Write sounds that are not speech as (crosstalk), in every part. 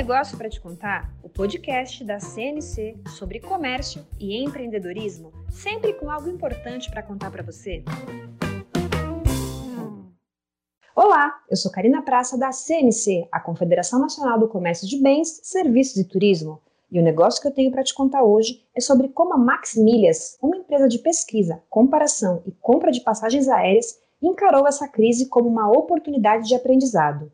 Negócio para Te Contar, o podcast da CNC sobre comércio e empreendedorismo, sempre com algo importante para contar para você. Olá, eu sou Karina Praça da CNC, a Confederação Nacional do Comércio de Bens, Serviços e Turismo. E o negócio que eu tenho para te contar hoje é sobre como a Max Milhas, uma empresa de pesquisa, comparação e compra de passagens aéreas, encarou essa crise como uma oportunidade de aprendizado.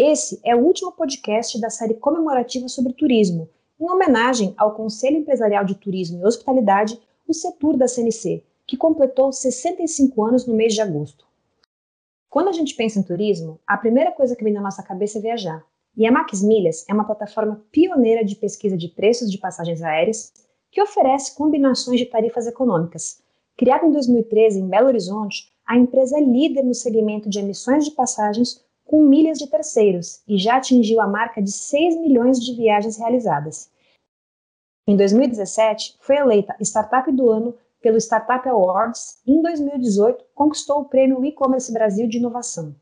Esse é o último podcast da série comemorativa sobre turismo, em homenagem ao Conselho Empresarial de Turismo e Hospitalidade, o Setur da CNC, que completou 65 anos no mês de agosto. Quando a gente pensa em turismo, a primeira coisa que vem na nossa cabeça é viajar. E a Max Milhas é uma plataforma pioneira de pesquisa de preços de passagens aéreas que oferece combinações de tarifas econômicas. Criada em 2013 em Belo Horizonte, a empresa é líder no segmento de emissões de passagens com milhas de terceiros e já atingiu a marca de 6 milhões de viagens realizadas. Em 2017, foi eleita Startup do Ano pelo Startup Awards e em 2018 conquistou o prêmio E-Commerce Brasil de Inovação.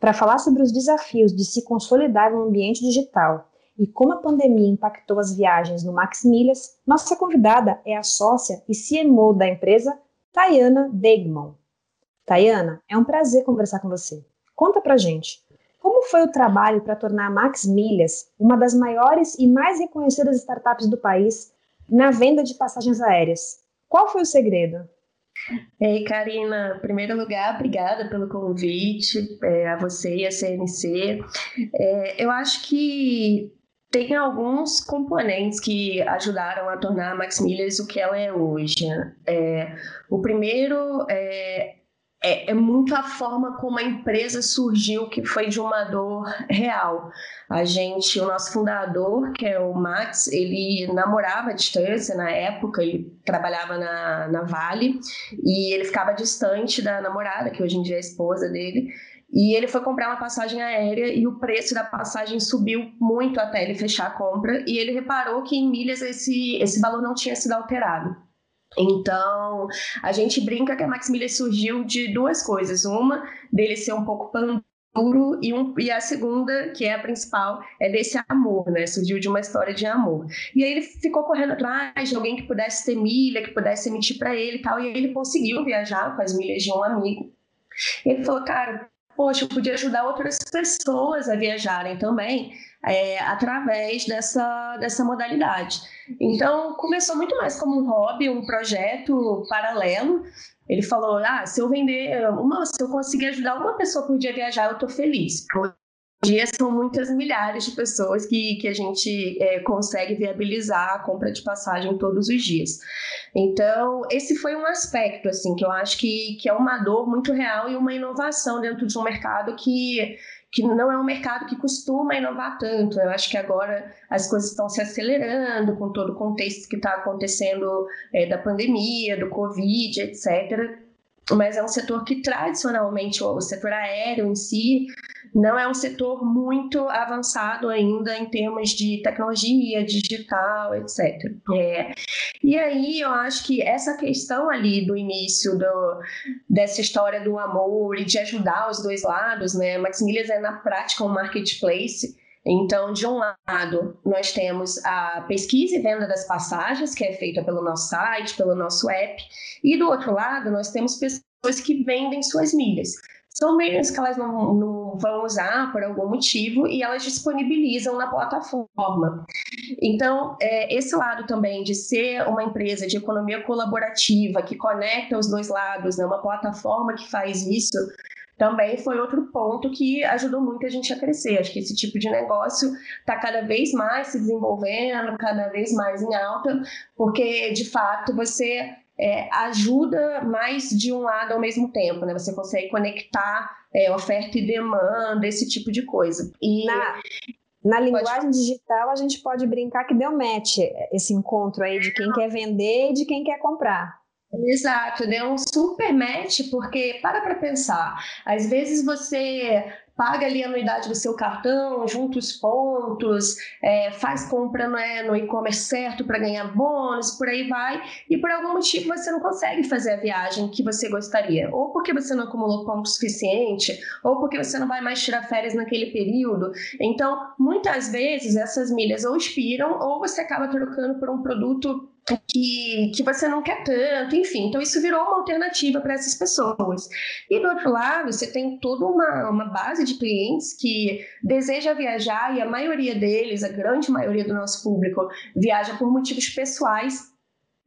Para falar sobre os desafios de se consolidar no ambiente digital e como a pandemia impactou as viagens no Max Milhas, nossa convidada é a sócia e CMO da empresa, Tayana Degman. Tayana, é um prazer conversar com você. Conta pra gente, como foi o trabalho para tornar a Max Milhas uma das maiores e mais reconhecidas startups do país na venda de passagens aéreas? Qual foi o segredo? Ei, Karina, em primeiro lugar, obrigada pelo convite, é, a você e a CNC. É, eu acho que tem alguns componentes que ajudaram a tornar a Max o que ela é hoje. É, o primeiro é é, é, muito a forma como a empresa surgiu, que foi de uma dor real. A gente, o nosso fundador, que é o Max, ele namorava à distância na época, ele trabalhava na, na Vale e ele ficava distante da namorada, que hoje em dia é a esposa dele. E ele foi comprar uma passagem aérea e o preço da passagem subiu muito até ele fechar a compra. E ele reparou que em milhas esse, esse valor não tinha sido alterado. Então, a gente brinca que a Maximilian surgiu de duas coisas. Uma, dele ser um pouco panduro, e, um, e a segunda, que é a principal, é desse amor, né? Surgiu de uma história de amor. E aí ele ficou correndo atrás de alguém que pudesse ter milha, que pudesse emitir para ele e tal, e aí ele conseguiu viajar com as milhas de um amigo. Ele falou, cara, poxa, eu podia ajudar outras pessoas a viajarem também é, através dessa, dessa modalidade. Então, começou muito mais como um hobby, um projeto paralelo. Ele falou: ah, se eu vender uma, se eu conseguir ajudar uma pessoa por dia a viajar, eu estou feliz. Hoje dia são muitas milhares de pessoas que, que a gente é, consegue viabilizar a compra de passagem todos os dias. Então, esse foi um aspecto, assim, que eu acho que, que é uma dor muito real e uma inovação dentro de um mercado que que não é um mercado que costuma inovar tanto. Eu acho que agora as coisas estão se acelerando com todo o contexto que está acontecendo é, da pandemia, do Covid, etc. Mas é um setor que tradicionalmente, o setor aéreo em si, não é um setor muito avançado ainda em termos de tecnologia, digital, etc. É. E aí eu acho que essa questão ali do início do, dessa história do amor e de ajudar os dois lados, né? Maximilias é na prática um marketplace. Então, de um lado, nós temos a pesquisa e venda das passagens, que é feita pelo nosso site, pelo nosso app, e do outro lado, nós temos pessoas que vendem suas milhas são meios que elas não, não, vão usar por algum motivo e elas disponibilizam na plataforma. Então, é, esse lado também de ser uma empresa de economia colaborativa que conecta os dois lados, né, uma plataforma que faz isso, também foi outro ponto que ajudou muito a gente a crescer. Acho que esse tipo de negócio está cada vez mais se desenvolvendo, cada vez mais em alta, porque de fato você é, ajuda mais de um lado ao mesmo tempo, né? Você consegue conectar é, oferta e demanda, esse tipo de coisa. E na, na linguagem pode... digital a gente pode brincar que deu match esse encontro aí de quem quer vender e de quem quer comprar. Exato, deu um super match, porque para para pensar, às vezes você paga ali a anuidade do seu cartão, junta os pontos, é, faz compra né, no e-commerce certo para ganhar bônus, por aí vai, e por algum motivo você não consegue fazer a viagem que você gostaria, ou porque você não acumulou ponto suficiente, ou porque você não vai mais tirar férias naquele período. Então, muitas vezes essas milhas ou expiram, ou você acaba trocando por um produto que, que você não quer tanto, enfim. Então, isso virou uma alternativa para essas pessoas. E do outro lado, você tem toda uma, uma base de clientes que deseja viajar e a maioria deles, a grande maioria do nosso público, viaja por motivos pessoais.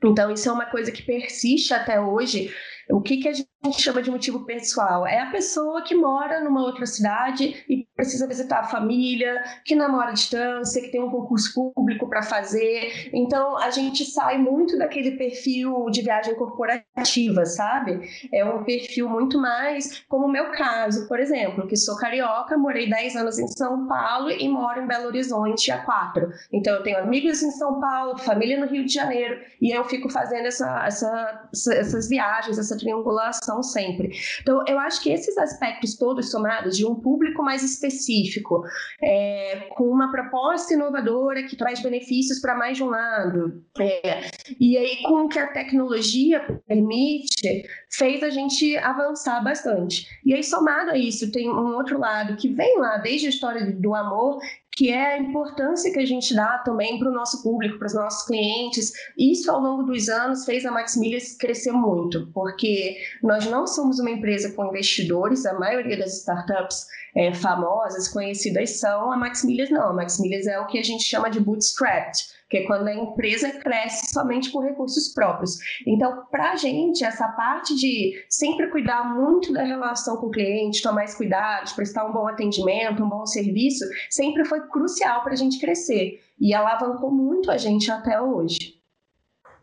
Então, isso é uma coisa que persiste até hoje. O que, que a gente chama de motivo pessoal? É a pessoa que mora numa outra cidade e precisa visitar a família, que namora à distância, que tem um concurso público para fazer. Então, a gente sai muito daquele perfil de viagem corporativa, sabe? É um perfil muito mais como o meu caso, por exemplo, que sou carioca, morei 10 anos em São Paulo e moro em Belo Horizonte há quatro. Então, eu tenho amigos em São Paulo, família no Rio de Janeiro, e eu fico fazendo essa, essa, essas viagens, essa triangulação sempre. Então, eu acho que esses aspectos todos somados de um público mais específico, é, com uma proposta inovadora que traz benefícios para mais de um lado, é, e aí com o que a tecnologia permite, fez a gente avançar bastante. E aí, somado a isso, tem um outro lado que vem lá desde a história do amor, que é a importância que a gente dá também para o nosso público, para os nossos clientes. Isso, ao longo dos anos, fez a Max Milhas crescer muito, porque nós não somos uma empresa com investidores, a maioria das startups é, famosas, conhecidas são, a Max Milhas não, a Max Milhas é o que a gente chama de bootstrapped, que é quando a empresa cresce somente com recursos próprios. Então, para a gente, essa parte de sempre cuidar muito da relação com o cliente, tomar mais cuidados, prestar um bom atendimento, um bom serviço, sempre foi crucial para a gente crescer e alavancou muito a gente até hoje.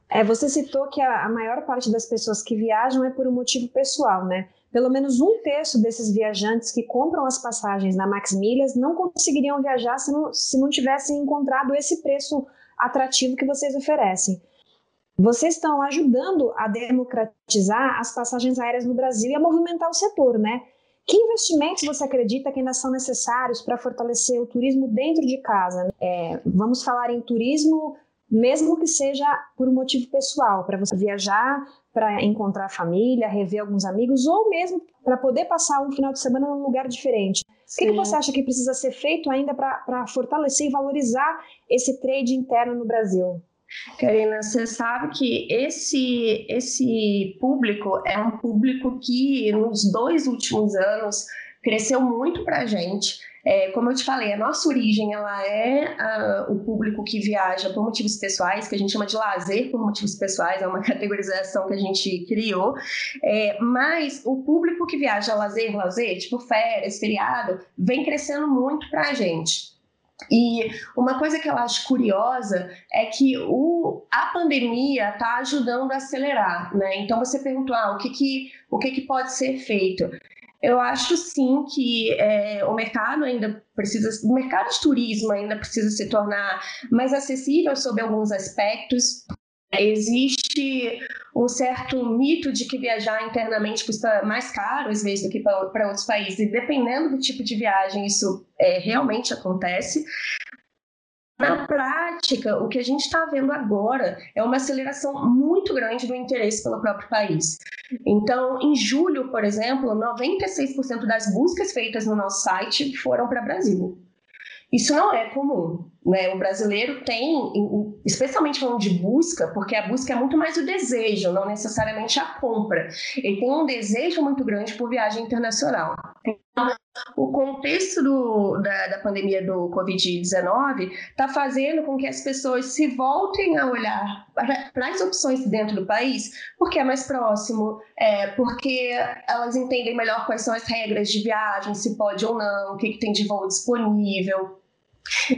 É, você citou que a, a maior parte das pessoas que viajam é por um motivo pessoal, né? Pelo menos um terço desses viajantes que compram as passagens na Max Milhas não conseguiriam viajar se não, se não tivessem encontrado esse preço atrativo que vocês oferecem. Vocês estão ajudando a democratizar as passagens aéreas no Brasil e a movimentar o setor, né? Que investimentos você acredita que ainda são necessários para fortalecer o turismo dentro de casa? É, vamos falar em turismo, mesmo que seja por um motivo pessoal, para você viajar, para encontrar família, rever alguns amigos, ou mesmo para poder passar um final de semana num lugar diferente. O que, que, você acha que precisa ser feito ainda para fortalecer e valorizar esse trade interno no Brasil? Karina, você sabe que esse, esse público é um público que nos dois últimos anos cresceu muito para a gente. É, como eu te falei, a nossa origem ela é o público que viaja por motivos pessoais, que a gente chama de lazer por motivos pessoais, é uma (laughs) categorização que a gente criou. É, mas o público que viaja lazer, lazer, tipo férias, feriado, vem crescendo muito para a gente. E uma coisa que eu acho curiosa é que o, a pandemia está ajudando a acelerar, né? Então você perguntou, ah, o que, que, o que, que pode ser feito? Eu acho sim que é, o mercado ainda precisa, o mercado de turismo ainda precisa se tornar mais acessível sob alguns aspectos. Existe um certo mito de que viajar internamente custa mais caro, às vezes, do que para outros países. E dependendo do tipo de viagem, isso é, realmente acontece. Na prática, o que a gente está vendo agora é uma aceleração muito grande do interesse pelo próprio país. Então, em julho, por exemplo, 96% das buscas feitas no nosso site foram para Brasil. Isso não é comum. Né? O brasileiro tem, especialmente falando de busca, porque a busca é muito mais o desejo, não necessariamente a compra. Ele tem um desejo muito grande por viagem internacional. Então, o contexto do, da, da pandemia do Covid-19 está fazendo com que as pessoas se voltem a olhar para, as opções dentro do país, porque é mais próximo, é, porque elas entendem melhor quais são as regras de viagem, se pode ou não, o que, que tem de voo disponível.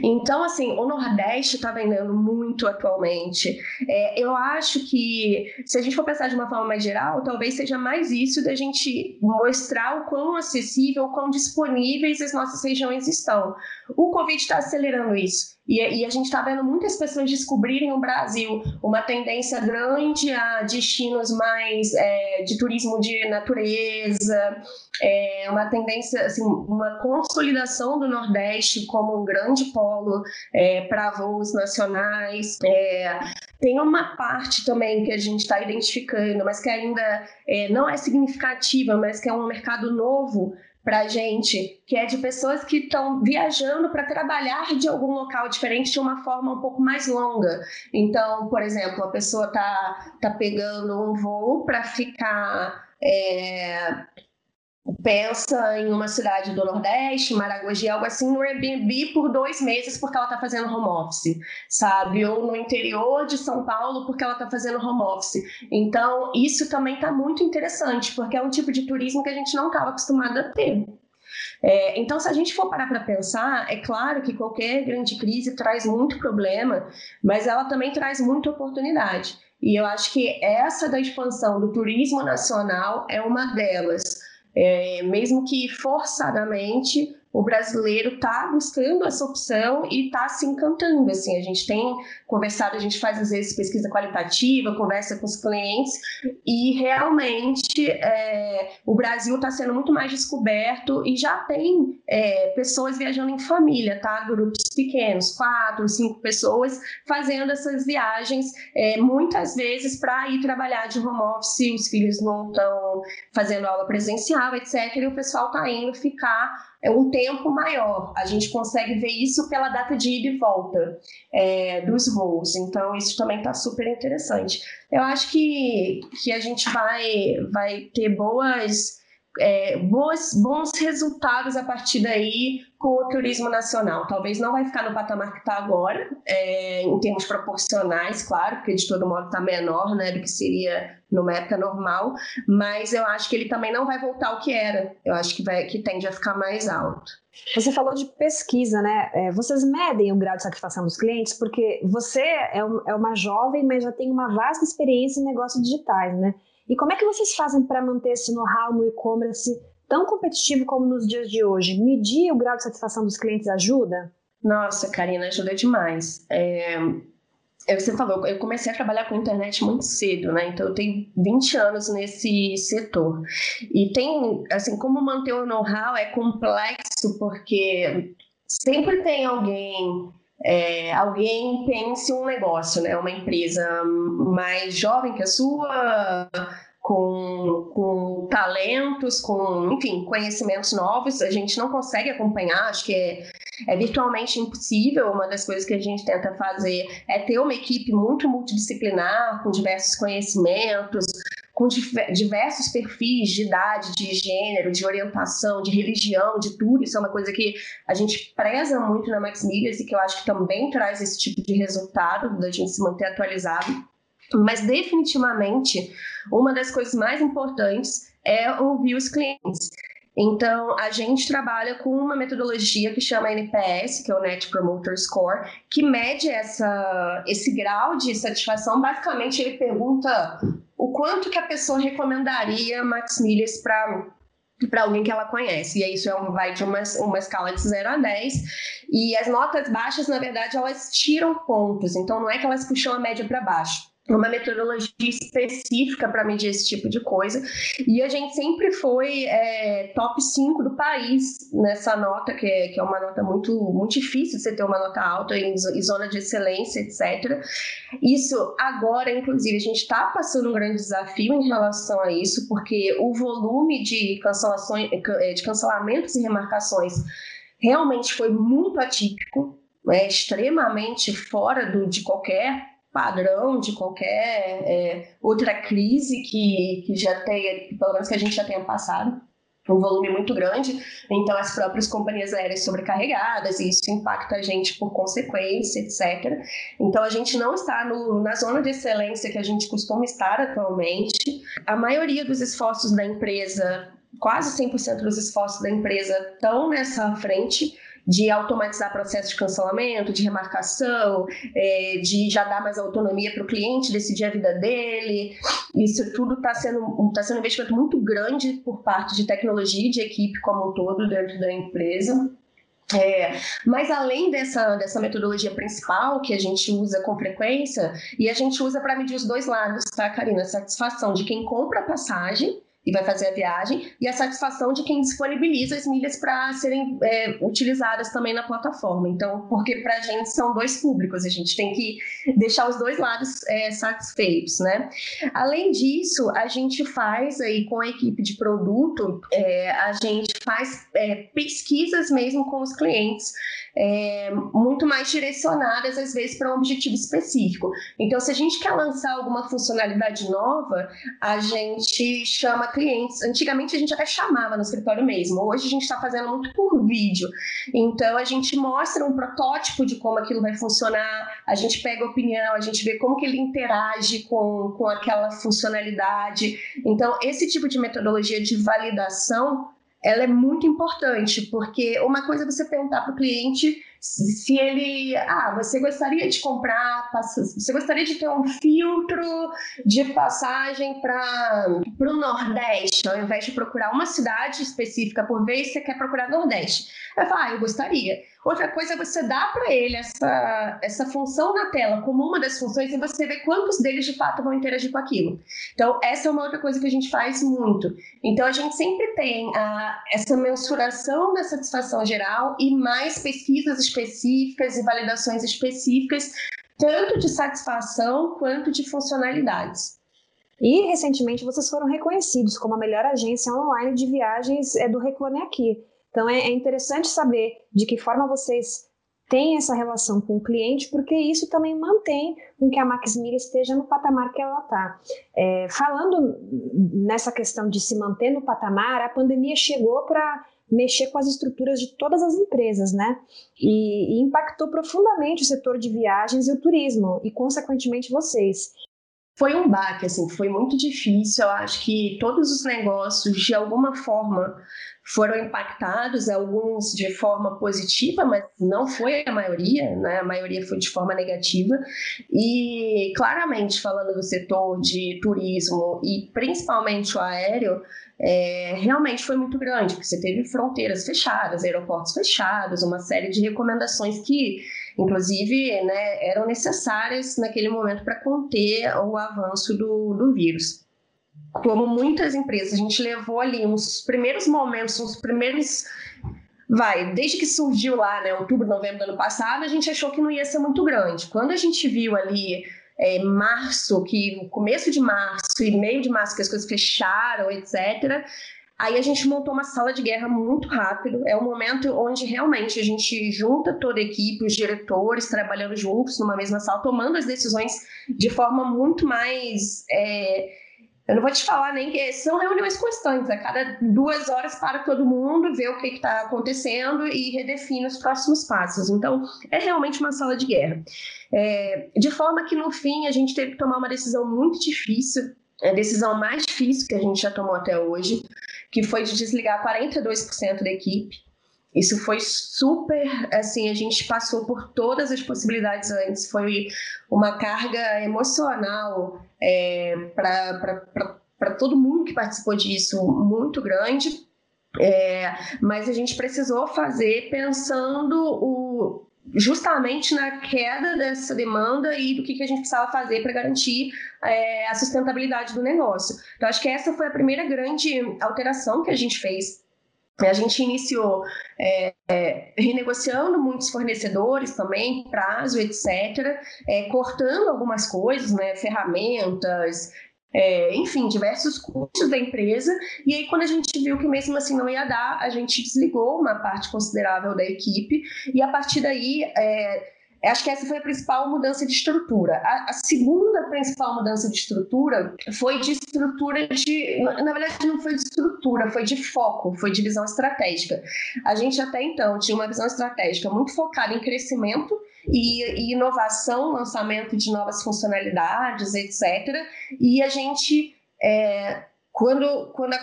Então, assim, o Nordeste está vendendo muito atualmente. É, eu acho que, se a gente for pensar de uma forma mais geral, talvez seja mais isso da gente mostrar o quão acessível, o quão disponíveis as nossas regiões estão. O Covid está acelerando isso. E, e, a gente está vendo muitas pessoas descobrirem o Brasil uma tendência grande a destinos mais é, de turismo de natureza, é, uma tendência, assim, uma consolidação do Nordeste como um grande polo é, para voos nacionais. É, tem uma parte também que a gente está identificando, mas que ainda é, não é significativa, mas que é um mercado novo para gente, que é de pessoas que estão viajando para trabalhar de algum local diferente de uma forma um pouco mais longa. Então, por exemplo, a pessoa está tá pegando um voo para ficar é, pensa em uma cidade do Nordeste, Maragogi, algo assim, no Airbnb por dois meses porque ela está fazendo home office, sabe? Ou no interior de São Paulo porque ela está fazendo home office. Então, isso também está muito interessante, porque é um tipo de turismo que a gente não estava acostumado a ter. É, então, se a gente for parar para pensar, é claro que qualquer grande crise traz muito problema, mas ela também traz muita oportunidade. E eu acho que essa da expansão do turismo nacional é uma delas é, mesmo que forçadamente, o brasileiro está buscando essa opção e está se encantando. Assim, a gente tem conversado, a gente faz às vezes pesquisa qualitativa, conversa com os clientes e realmente é, o Brasil está sendo muito mais descoberto e já tem é, pessoas viajando em família, tá? Grupos pequenos, quatro, cinco pessoas fazendo essas viagens, é, muitas vezes para ir trabalhar de home office, os filhos não estão fazendo aula presencial, etc. E o pessoal está indo ficar é um tempo maior. A gente consegue ver isso pela data de ida e volta é, dos voos. Então, isso também está super interessante. Eu acho que, que a gente vai, vai ter boas é, boas, bons resultados a partir daí com o turismo nacional. Talvez não vai ficar no patamar que está agora, é, em termos proporcionais, claro, porque de todo modo está menor né, do que seria numa época normal, mas eu acho que ele também não vai voltar ao que era. Eu acho que, vai, que tende a ficar mais alto. Você falou de pesquisa, né? É, vocês medem o grau de satisfação dos clientes, porque você é, um, é uma jovem, mas já tem uma vasta experiência em negócios digitais, né? E como é que vocês fazem para manter esse know-how no e-commerce tão competitivo como nos dias de hoje? Medir o grau de satisfação dos clientes ajuda? Nossa, Karina, ajuda demais. É, é você falou, eu comecei a trabalhar com internet muito cedo, né? Então eu tenho 20 anos nesse setor. E tem, assim, como manter o know-how é complexo, porque sempre tem alguém é, alguém pense um negócio, né? Uma empresa mais jovem que a sua, com, com talentos, com, enfim, conhecimentos novos, a gente não consegue acompanhar, acho que é, é virtualmente impossível. Uma das coisas que a gente tenta fazer é ter uma equipe muito multidisciplinar, com diversos conhecimentos, com diversos perfis de idade, de gênero, de orientação, de religião, de tudo. Isso é uma coisa que a gente preza muito na Max Medias e que eu acho que também traz esse tipo de resultado da gente se manter atualizado. Mas definitivamente uma das coisas mais importantes é ouvir os clientes. Então, a gente trabalha com uma metodologia que chama NPS, que é o Net Promoter Score, que mede essa, esse grau de satisfação. Basicamente, ele pergunta o quanto que a pessoa recomendaria Max Milhas para para alguém que ela conhece. E isso é um, vai de uma, uma escala de 0 a 10. E as notas baixas, na verdade, elas tiram pontos. Então não é que elas puxam a média para baixo uma metodologia específica para medir esse tipo de coisa. E a gente sempre foi é, top 5 do país nessa nota, que é, que é uma nota muito, muito difícil de você ter uma nota alta em, em zona de excelência, etc. Isso agora, inclusive, a gente está passando um grande desafio em relação a isso, porque o volume de cancelações, é, de cancelamentos e remarcações realmente foi muito atípico, é, extremamente fora do, de qualquer padrão de qualquer é, outra crise que, que já tenha, pelo menos que a gente já tenha passado um volume muito grande, então as próprias companhias aéreas sobrecarregadas, e isso impacta a gente por consequência, etc. Então a gente não está no, na zona de excelência que a gente costuma estar atualmente. A maioria dos esforços da empresa, quase 100% dos esforços da empresa estão nessa frente de automatizar processo de cancelamento, de remarcação, é, de já dar mais autonomia para o cliente decidir a vida dele. Isso tudo está sendo, tá sendo um investimento muito grande por parte de tecnologia e de equipe como um todo dentro da empresa. É, mas além dessa, dessa metodologia principal que a gente usa com frequência, e a gente usa para medir os dois lados, tá, Karina? A satisfação de quem compra a passagem e vai fazer a viagem, e a satisfação de quem disponibiliza as milhas para serem é, utilizadas também na plataforma. Então, porque para a gente são dois públicos, a gente tem que deixar os dois lados é, satisfeitos, né? Além disso, a gente faz aí com a equipe de produto, é, a gente faz é, pesquisas mesmo com os clientes é, muito mais direcionadas, às vezes, para um objetivo específico. Então, se a gente quer lançar alguma funcionalidade nova, a gente chama clientes. Antigamente, a gente até chamava no escritório mesmo. Hoje, a gente está fazendo muito por vídeo. Então, a gente mostra um protótipo de como aquilo vai funcionar, a gente pega opinião, a gente vê como que ele interage com, com aquela funcionalidade. Então, esse tipo de metodologia de validação ela é muito importante, porque uma coisa é você perguntar para o cliente se ele, ah, você gostaria de comprar, você gostaria de ter um filtro de passagem para o Nordeste, ao invés de procurar uma cidade específica por vez, você quer procurar Nordeste. Ele fala, ah, eu gostaria. Outra coisa é você dar para ele essa, essa função na tela como uma das funções e você ver quantos deles de fato vão interagir com aquilo. Então, essa é uma outra coisa que a gente faz muito. Então, a gente sempre tem a, essa mensuração da satisfação geral e mais pesquisas específicas e validações específicas, tanto de satisfação quanto de funcionalidades. E recentemente vocês foram reconhecidos como a melhor agência online de viagens é do Reclame Aqui. Então é, é interessante saber de que forma vocês têm essa relação com o cliente, porque isso também mantém com que a Max esteja no patamar que ela está. É, falando nessa questão de se manter no patamar, a pandemia chegou para mexer com as estruturas de todas as empresas, né? E, e, impactou profundamente o setor de viagens e o turismo, e consequentemente vocês. Foi um baque, assim, foi muito difícil. Eu acho que todos os negócios, de alguma forma, foram impactados, alguns de forma positiva, mas não foi a maioria, né? a maioria foi de forma negativa. E claramente, falando do setor de turismo e principalmente o aéreo, é, realmente foi muito grande, porque você teve fronteiras fechadas, aeroportos fechados, uma série de recomendações que, inclusive, né, eram necessárias naquele momento para conter o avanço do, do vírus como muitas empresas, a gente levou ali uns primeiros momentos, uns primeiros. Vai, desde que surgiu lá, né, outubro, novembro do ano passado, a gente achou que não ia ser muito grande. Quando a gente viu ali é, março, que no começo de março e meio de março que as coisas fecharam, etc., Aí a gente montou uma sala de guerra muito rápido. É o momento onde realmente a gente junta toda a equipe, os diretores trabalhando juntos numa mesma sala, tomando as decisões de forma muito mais é, eu não vou te falar nem que são reuniões constantes. A cada duas horas para todo mundo, ver o que está acontecendo e redefine os próximos passos. Então, é realmente uma sala de guerra. É, de forma que, no fim, a gente teve que tomar uma decisão muito difícil, a decisão mais difícil que a gente já tomou até hoje, que foi de desligar 42% da equipe. Isso foi super, assim, a gente passou por todas as possibilidades antes. Foi uma carga emocional é, para todo mundo que participou disso muito grande. É, mas a gente precisou fazer pensando o, justamente na queda dessa demanda e do que, que a gente precisava fazer para garantir é, a sustentabilidade do negócio. Então, acho que essa foi a primeira grande alteração que a gente fez a gente iniciou é, é, renegociando muitos fornecedores também, prazo, etc., é, cortando algumas coisas, né, ferramentas, é, enfim, diversos custos da empresa. E aí, quando a gente viu que mesmo assim não ia dar, a gente desligou uma parte considerável da equipe, e a partir daí é, Acho que essa foi a principal mudança de estrutura. A, a, segunda principal mudança de estrutura foi de estrutura de. Na verdade, não foi de estrutura, foi de foco, foi de visão estratégica. A gente até então tinha uma visão estratégica muito focada em crescimento e, e inovação, lançamento de novas funcionalidades, etc. E a gente. É, quando, quando, a,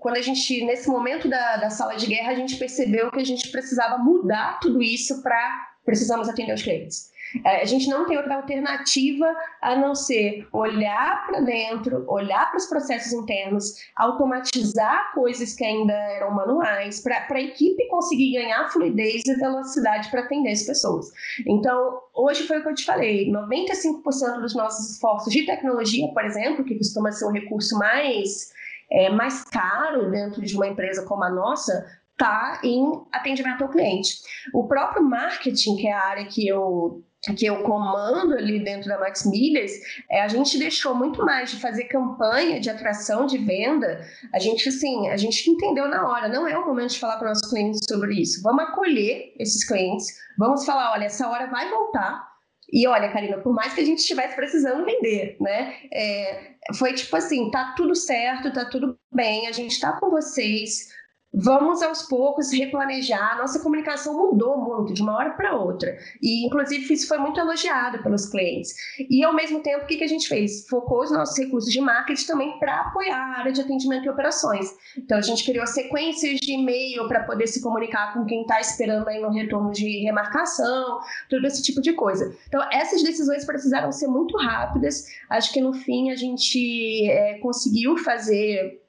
quando a gente, nesse momento da, da sala de guerra, a gente percebeu que a gente precisava mudar tudo isso para precisamos atender os clientes. É, a gente não tem outra alternativa a não ser olhar para dentro, olhar para os processos internos, automatizar coisas que ainda eram manuais, para a equipe conseguir ganhar fluidez e velocidade para atender as pessoas. Então, hoje foi o que eu te falei: 95% dos nossos esforços de tecnologia, por exemplo, que costuma ser o recurso mais. É, mais caro dentro de uma empresa como a nossa, está em atendimento ao cliente. O próprio marketing, que é a área que eu que eu comando ali dentro da Max Milhas, é, a gente deixou muito mais de fazer campanha de atração de venda. A gente, assim, a gente entendeu na hora, não é o momento de falar para nossos clientes sobre isso. Vamos acolher esses clientes, vamos falar, olha, essa hora vai voltar. E olha, Karina, por mais que a gente estivesse precisando vender, né? É, foi tipo assim, tá tudo certo, tá tudo bem, a gente tá com vocês, Vamos aos poucos replanejar. Nossa comunicação mudou muito de uma hora para outra. E, inclusive, isso foi muito elogiado pelos clientes. E, ao mesmo tempo, o que, que a gente fez? Focou os nossos recursos de marketing também para apoiar a área de atendimento e operações. Então, a gente criou sequências de e-mail para poder se comunicar com quem está esperando aí no retorno de remarcação, todo esse tipo de coisa. Então, essas decisões precisaram ser muito rápidas. Acho que, no fim, a gente é, conseguiu fazer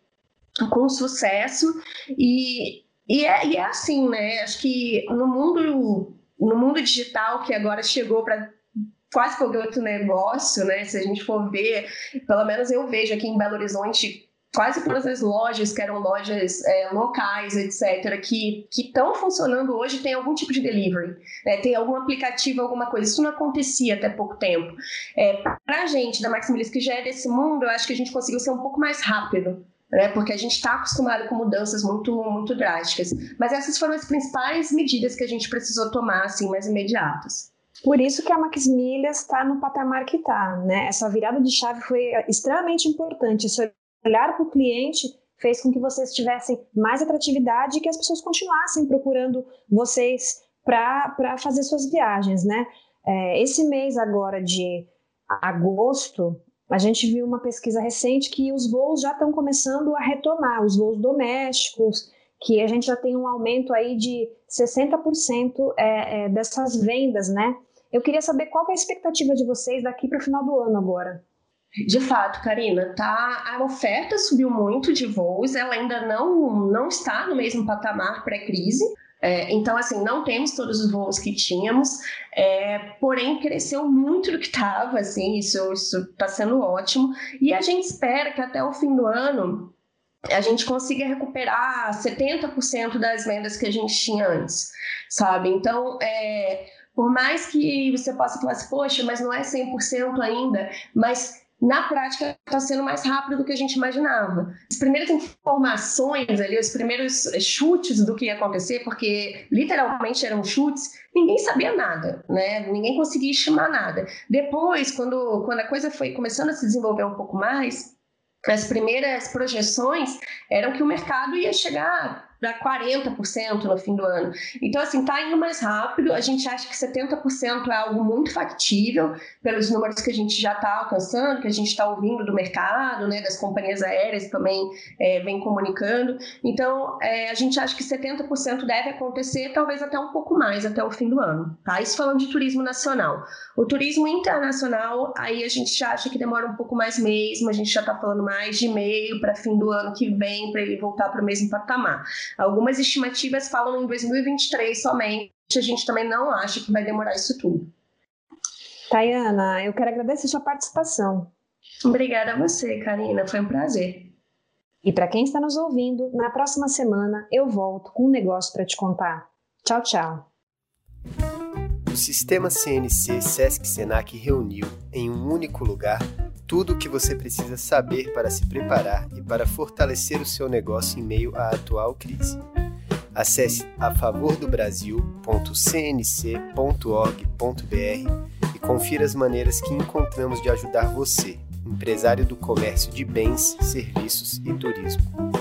com sucesso e, e, é, e é assim, né? Acho que no mundo, no mundo digital que agora chegou para quase qualquer outro negócio, né? Se a gente for ver, pelo menos eu vejo aqui em Belo Horizonte quase todas as lojas que eram lojas é, locais, etc., que estão funcionando hoje tem algum tipo de delivery, né? tem algum aplicativo, alguma coisa. Isso não acontecia até pouco tempo. É, Para a gente da Maximilis, que já é desse mundo, eu acho que a gente conseguiu ser um pouco mais rápido né? Porque a gente está acostumado com mudanças muito, muito drásticas. Mas essas foram as principais medidas que a gente precisou tomar, assim, mais imediatas. Por isso que a Max Milhas está no patamar que está, né? Essa virada de chave foi extremamente importante. Esse olhar para o cliente fez com que vocês tivessem mais atratividade e que as pessoas continuassem procurando vocês para fazer suas viagens, né? É, esse mês agora de agosto, a gente viu uma pesquisa recente que os voos já estão começando a retomar, os voos domésticos, que a gente já tem um aumento aí de 60% é, é, dessas vendas, né? Eu queria saber qual é a expectativa de vocês daqui para o final do ano agora. De fato, Karina, tá, a oferta subiu muito de voos, ela ainda não, não está no mesmo patamar pré-crise, é, então, assim, não temos todos os voos que tínhamos, é, porém cresceu muito do que estava, assim, isso está sendo ótimo. E a gente espera que até o fim do ano a gente consiga recuperar 70% das vendas que a gente tinha antes, sabe? Então, é, por mais que você possa falar assim, poxa, mas não é 100% ainda, mas na prática está sendo mais rápido do que a gente imaginava. As primeiras informações ali, os primeiros chutes do que ia acontecer, porque literalmente eram chutes, ninguém sabia nada, né? Ninguém conseguia estimar nada. Depois, quando, quando a coisa foi começando a se desenvolver um pouco mais, as primeiras projeções eram que o mercado ia chegar para 40% no fim do ano. Então, assim, está indo mais rápido. A gente acha que 70% é algo muito factível pelos números que a gente já está alcançando, que a gente está ouvindo do mercado, né, das companhias aéreas também é, vem comunicando. Então, é, a gente acha que 70% deve acontecer, talvez até um pouco mais, até o fim do ano. Tá? Isso falando de turismo nacional. O turismo internacional, aí a gente já acha que demora um pouco mais mesmo, a gente já está falando mais de meio para fim do ano que vem, para ele voltar para o mesmo patamar. Algumas estimativas falam em 2023 somente, a gente também não acha que vai demorar isso tudo. Tayana, eu quero agradecer sua participação. Obrigada a você, Karina, foi um prazer. E para quem está nos ouvindo, na próxima semana eu volto com um negócio para te contar. Tchau, tchau. O sistema CNC Sesc Senac reuniu em um único lugar tudo o que você precisa saber para se preparar e para fortalecer o seu negócio em meio à atual crise. Acesse afavodobrasil.cnc.org.br e confira as maneiras que encontramos de ajudar você, empresário do comércio de bens, serviços e turismo.